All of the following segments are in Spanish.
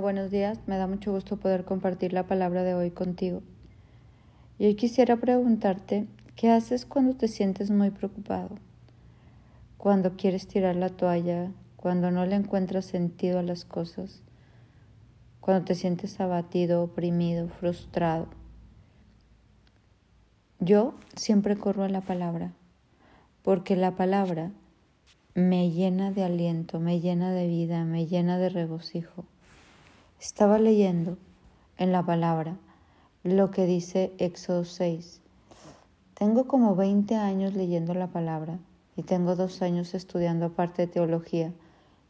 Buenos días, me da mucho gusto poder compartir la palabra de hoy contigo. Y hoy quisiera preguntarte, ¿qué haces cuando te sientes muy preocupado? Cuando quieres tirar la toalla, cuando no le encuentras sentido a las cosas, cuando te sientes abatido, oprimido, frustrado. Yo siempre corro a la palabra, porque la palabra me llena de aliento, me llena de vida, me llena de regocijo. Estaba leyendo en la palabra lo que dice Éxodo 6. Tengo como 20 años leyendo la palabra y tengo dos años estudiando aparte de teología.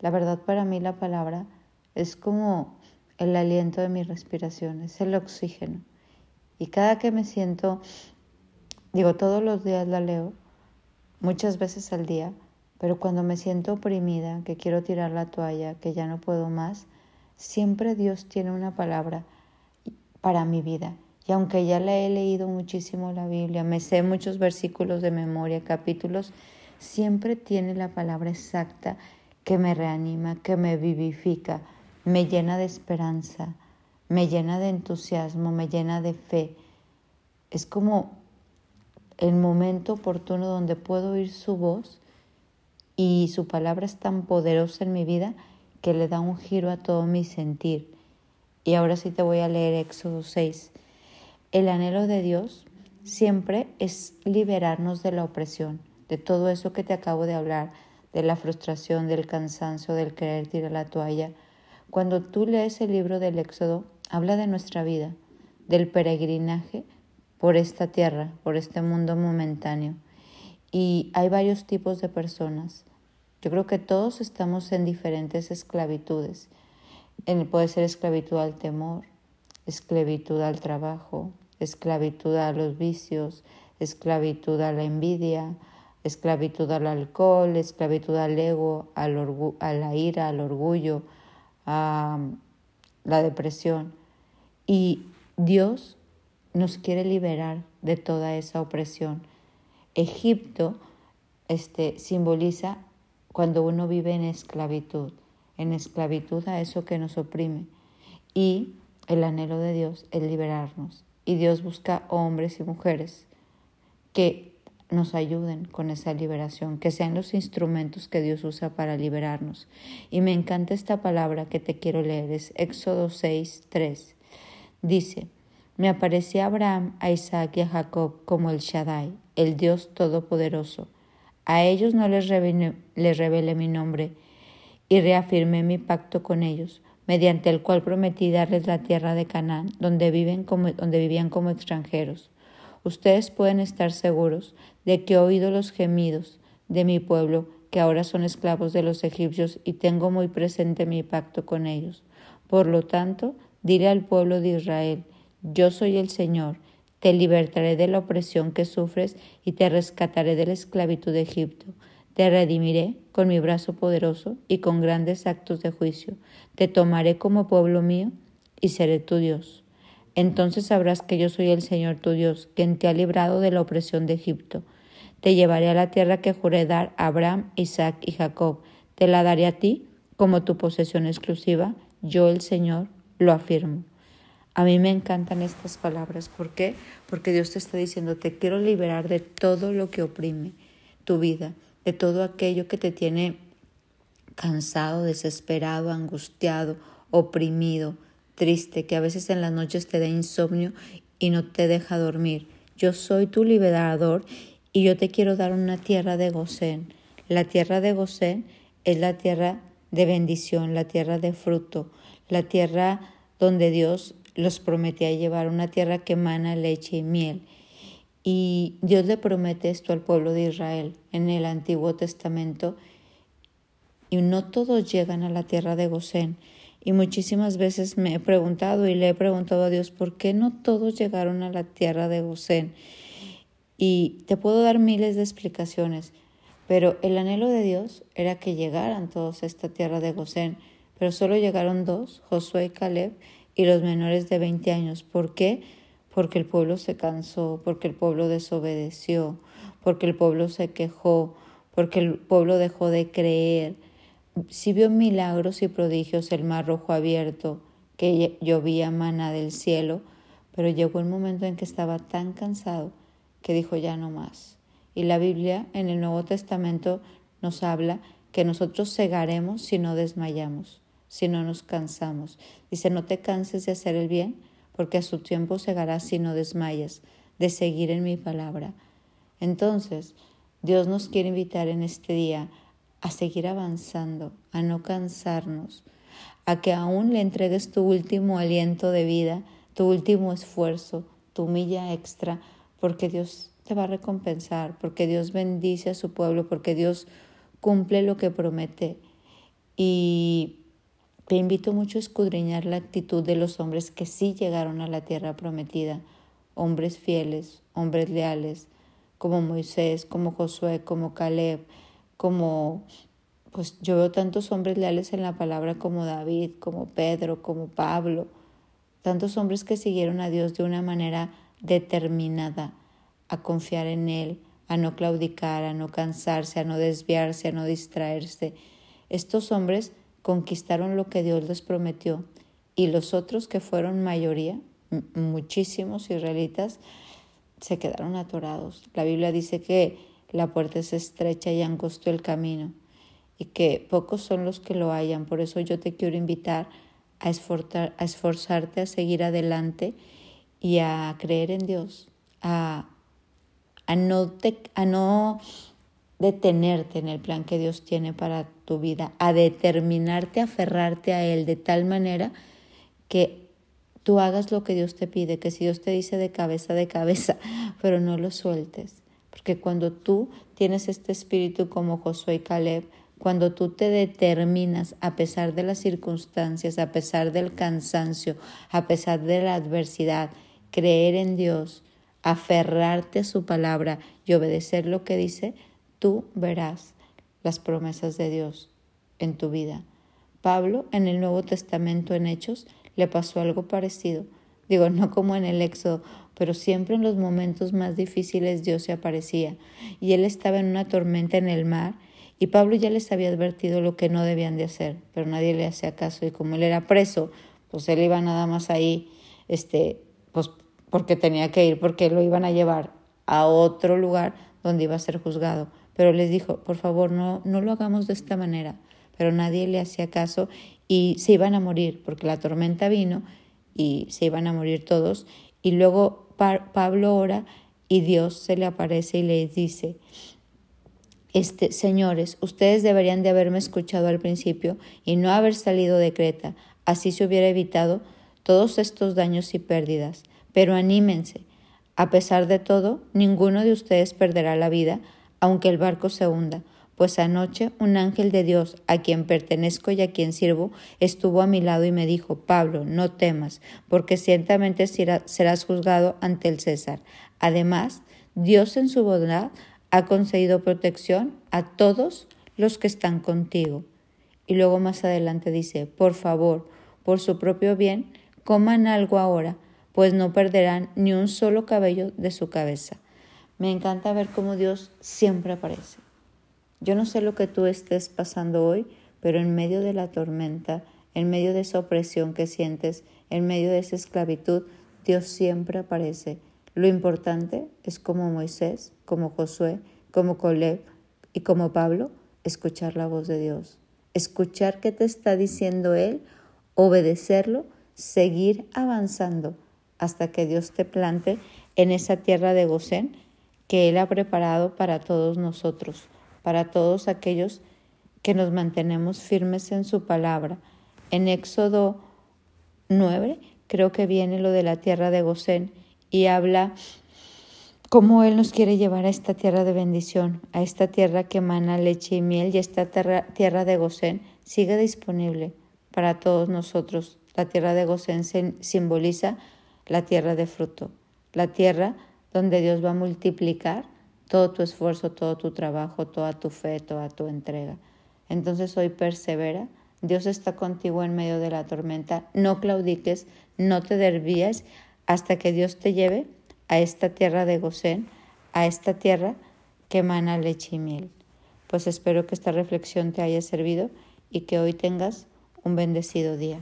La verdad para mí la palabra es como el aliento de mi respiración, es el oxígeno. Y cada que me siento, digo, todos los días la leo, muchas veces al día, pero cuando me siento oprimida, que quiero tirar la toalla, que ya no puedo más, siempre Dios tiene una palabra para mi vida. Y aunque ya la he leído muchísimo la Biblia, me sé muchos versículos de memoria, capítulos, siempre tiene la palabra exacta que me reanima, que me vivifica, me llena de esperanza, me llena de entusiasmo, me llena de fe. Es como el momento oportuno donde puedo oír su voz y su palabra es tan poderosa en mi vida que le da un giro a todo mi sentir. Y ahora sí te voy a leer Éxodo 6. El anhelo de Dios siempre es liberarnos de la opresión, de todo eso que te acabo de hablar, de la frustración, del cansancio, del querer tirar la toalla. Cuando tú lees el libro del Éxodo, habla de nuestra vida, del peregrinaje por esta tierra, por este mundo momentáneo. Y hay varios tipos de personas. Yo creo que todos estamos en diferentes esclavitudes. Puede ser esclavitud al temor, esclavitud al trabajo, esclavitud a los vicios, esclavitud a la envidia, esclavitud al alcohol, esclavitud al ego, al a la ira, al orgullo, a la depresión. Y Dios nos quiere liberar de toda esa opresión. Egipto este, simboliza cuando uno vive en esclavitud, en esclavitud a eso que nos oprime. Y el anhelo de Dios es liberarnos. Y Dios busca hombres y mujeres que nos ayuden con esa liberación, que sean los instrumentos que Dios usa para liberarnos. Y me encanta esta palabra que te quiero leer, es Éxodo 6, 3. Dice, me aparecía Abraham, a Isaac y a Jacob como el Shaddai, el Dios Todopoderoso a ellos no les revelé, mi nombre y reafirmé mi pacto con ellos, mediante el cual prometí darles la tierra de Canaán, donde, viven como, donde vivían como extranjeros. Ustedes pueden estar seguros de que he oído los gemidos de mi pueblo, que ahora son esclavos de los egipcios, y tengo muy presente mi pacto con ellos. Por lo tanto, diré al pueblo de Israel, yo soy el Señor, te libertaré de la opresión que sufres y te rescataré de la esclavitud de Egipto. Te redimiré con mi brazo poderoso y con grandes actos de juicio. Te tomaré como pueblo mío y seré tu Dios. Entonces sabrás que yo soy el Señor tu Dios, quien te ha librado de la opresión de Egipto. Te llevaré a la tierra que juré dar a Abraham, Isaac y Jacob. Te la daré a ti como tu posesión exclusiva. Yo, el Señor, lo afirmo. A mí me encantan estas palabras. ¿Por qué? Porque Dios te está diciendo, te quiero liberar de todo lo que oprime tu vida, de todo aquello que te tiene cansado, desesperado, angustiado, oprimido, triste, que a veces en las noches te da insomnio y no te deja dormir. Yo soy tu liberador y yo te quiero dar una tierra de Gosén. La tierra de Gosén es la tierra de bendición, la tierra de fruto, la tierra donde Dios los prometía llevar una tierra que emana leche y miel. Y Dios le promete esto al pueblo de Israel en el Antiguo Testamento. Y no todos llegan a la tierra de Gosén. Y muchísimas veces me he preguntado y le he preguntado a Dios por qué no todos llegaron a la tierra de Gosén. Y te puedo dar miles de explicaciones, pero el anhelo de Dios era que llegaran todos a esta tierra de Gosén. Pero solo llegaron dos, Josué y Caleb, y los menores de 20 años. ¿Por qué? Porque el pueblo se cansó, porque el pueblo desobedeció, porque el pueblo se quejó, porque el pueblo dejó de creer. Si vio milagros y prodigios, el mar rojo abierto, que llovía mana del cielo, pero llegó un momento en que estaba tan cansado que dijo ya no más. Y la Biblia en el Nuevo Testamento nos habla que nosotros cegaremos si no desmayamos, si no nos cansamos. Dice, no te canses de hacer el bien, porque a su tiempo cegarás si no desmayas, de seguir en mi palabra. Entonces, Dios nos quiere invitar en este día a seguir avanzando, a no cansarnos, a que aún le entregues tu último aliento de vida, tu último esfuerzo, tu milla extra, porque Dios te va a recompensar, porque Dios bendice a su pueblo, porque Dios cumple lo que promete. Y te invito mucho a escudriñar la actitud de los hombres que sí llegaron a la tierra prometida, hombres fieles, hombres leales, como Moisés, como Josué, como Caleb, como pues yo veo tantos hombres leales en la palabra como David, como Pedro, como Pablo, tantos hombres que siguieron a Dios de una manera determinada a confiar en Él, a no claudicar, a no cansarse, a no desviarse, a no distraerse. Estos hombres conquistaron lo que Dios les prometió y los otros que fueron mayoría, muchísimos israelitas, se quedaron atorados. La Biblia dice que la puerta es estrecha y angosto el camino y que pocos son los que lo hayan. Por eso yo te quiero invitar a, a esforzarte a seguir adelante y a creer en Dios, a a no, a no detenerte en el plan que Dios tiene para tu vida, a determinarte, a aferrarte a Él de tal manera que tú hagas lo que Dios te pide, que si Dios te dice de cabeza, de cabeza, pero no lo sueltes. Porque cuando tú tienes este espíritu como Josué y Caleb, cuando tú te determinas a pesar de las circunstancias, a pesar del cansancio, a pesar de la adversidad, creer en Dios, aferrarte a su palabra y obedecer lo que dice, tú verás las promesas de Dios en tu vida. Pablo en el Nuevo Testamento en Hechos le pasó algo parecido. Digo, no como en el Éxodo, pero siempre en los momentos más difíciles Dios se aparecía. Y él estaba en una tormenta en el mar y Pablo ya les había advertido lo que no debían de hacer, pero nadie le hacía caso y como él era preso, pues él iba nada más ahí, este, pues porque tenía que ir, porque lo iban a llevar a otro lugar donde iba a ser juzgado. Pero les dijo, por favor, no, no lo hagamos de esta manera. Pero nadie le hacía caso y se iban a morir, porque la tormenta vino y se iban a morir todos. Y luego Pablo ora y Dios se le aparece y le dice, este, señores, ustedes deberían de haberme escuchado al principio y no haber salido de Creta. Así se hubiera evitado todos estos daños y pérdidas. Pero anímense. A pesar de todo, ninguno de ustedes perderá la vida, aunque el barco se hunda, pues anoche un ángel de Dios, a quien pertenezco y a quien sirvo, estuvo a mi lado y me dijo, Pablo, no temas, porque ciertamente serás juzgado ante el César. Además, Dios en su bondad ha concedido protección a todos los que están contigo. Y luego más adelante dice, por favor, por su propio bien, coman algo ahora pues no perderán ni un solo cabello de su cabeza. Me encanta ver cómo Dios siempre aparece. Yo no sé lo que tú estés pasando hoy, pero en medio de la tormenta, en medio de esa opresión que sientes, en medio de esa esclavitud, Dios siempre aparece. Lo importante es como Moisés, como Josué, como Caleb y como Pablo, escuchar la voz de Dios. Escuchar qué te está diciendo Él, obedecerlo, seguir avanzando hasta que Dios te plante en esa tierra de Gosén que Él ha preparado para todos nosotros, para todos aquellos que nos mantenemos firmes en su palabra. En Éxodo 9 creo que viene lo de la tierra de Gosén y habla cómo Él nos quiere llevar a esta tierra de bendición, a esta tierra que emana leche y miel y esta tierra, tierra de Gosén sigue disponible para todos nosotros. La tierra de Gosén simboliza la tierra de fruto, la tierra donde Dios va a multiplicar todo tu esfuerzo, todo tu trabajo, toda tu fe, toda tu entrega. Entonces hoy persevera, Dios está contigo en medio de la tormenta, no claudiques, no te desvíes hasta que Dios te lleve a esta tierra de Gosén, a esta tierra que emana leche y miel. Pues espero que esta reflexión te haya servido y que hoy tengas un bendecido día.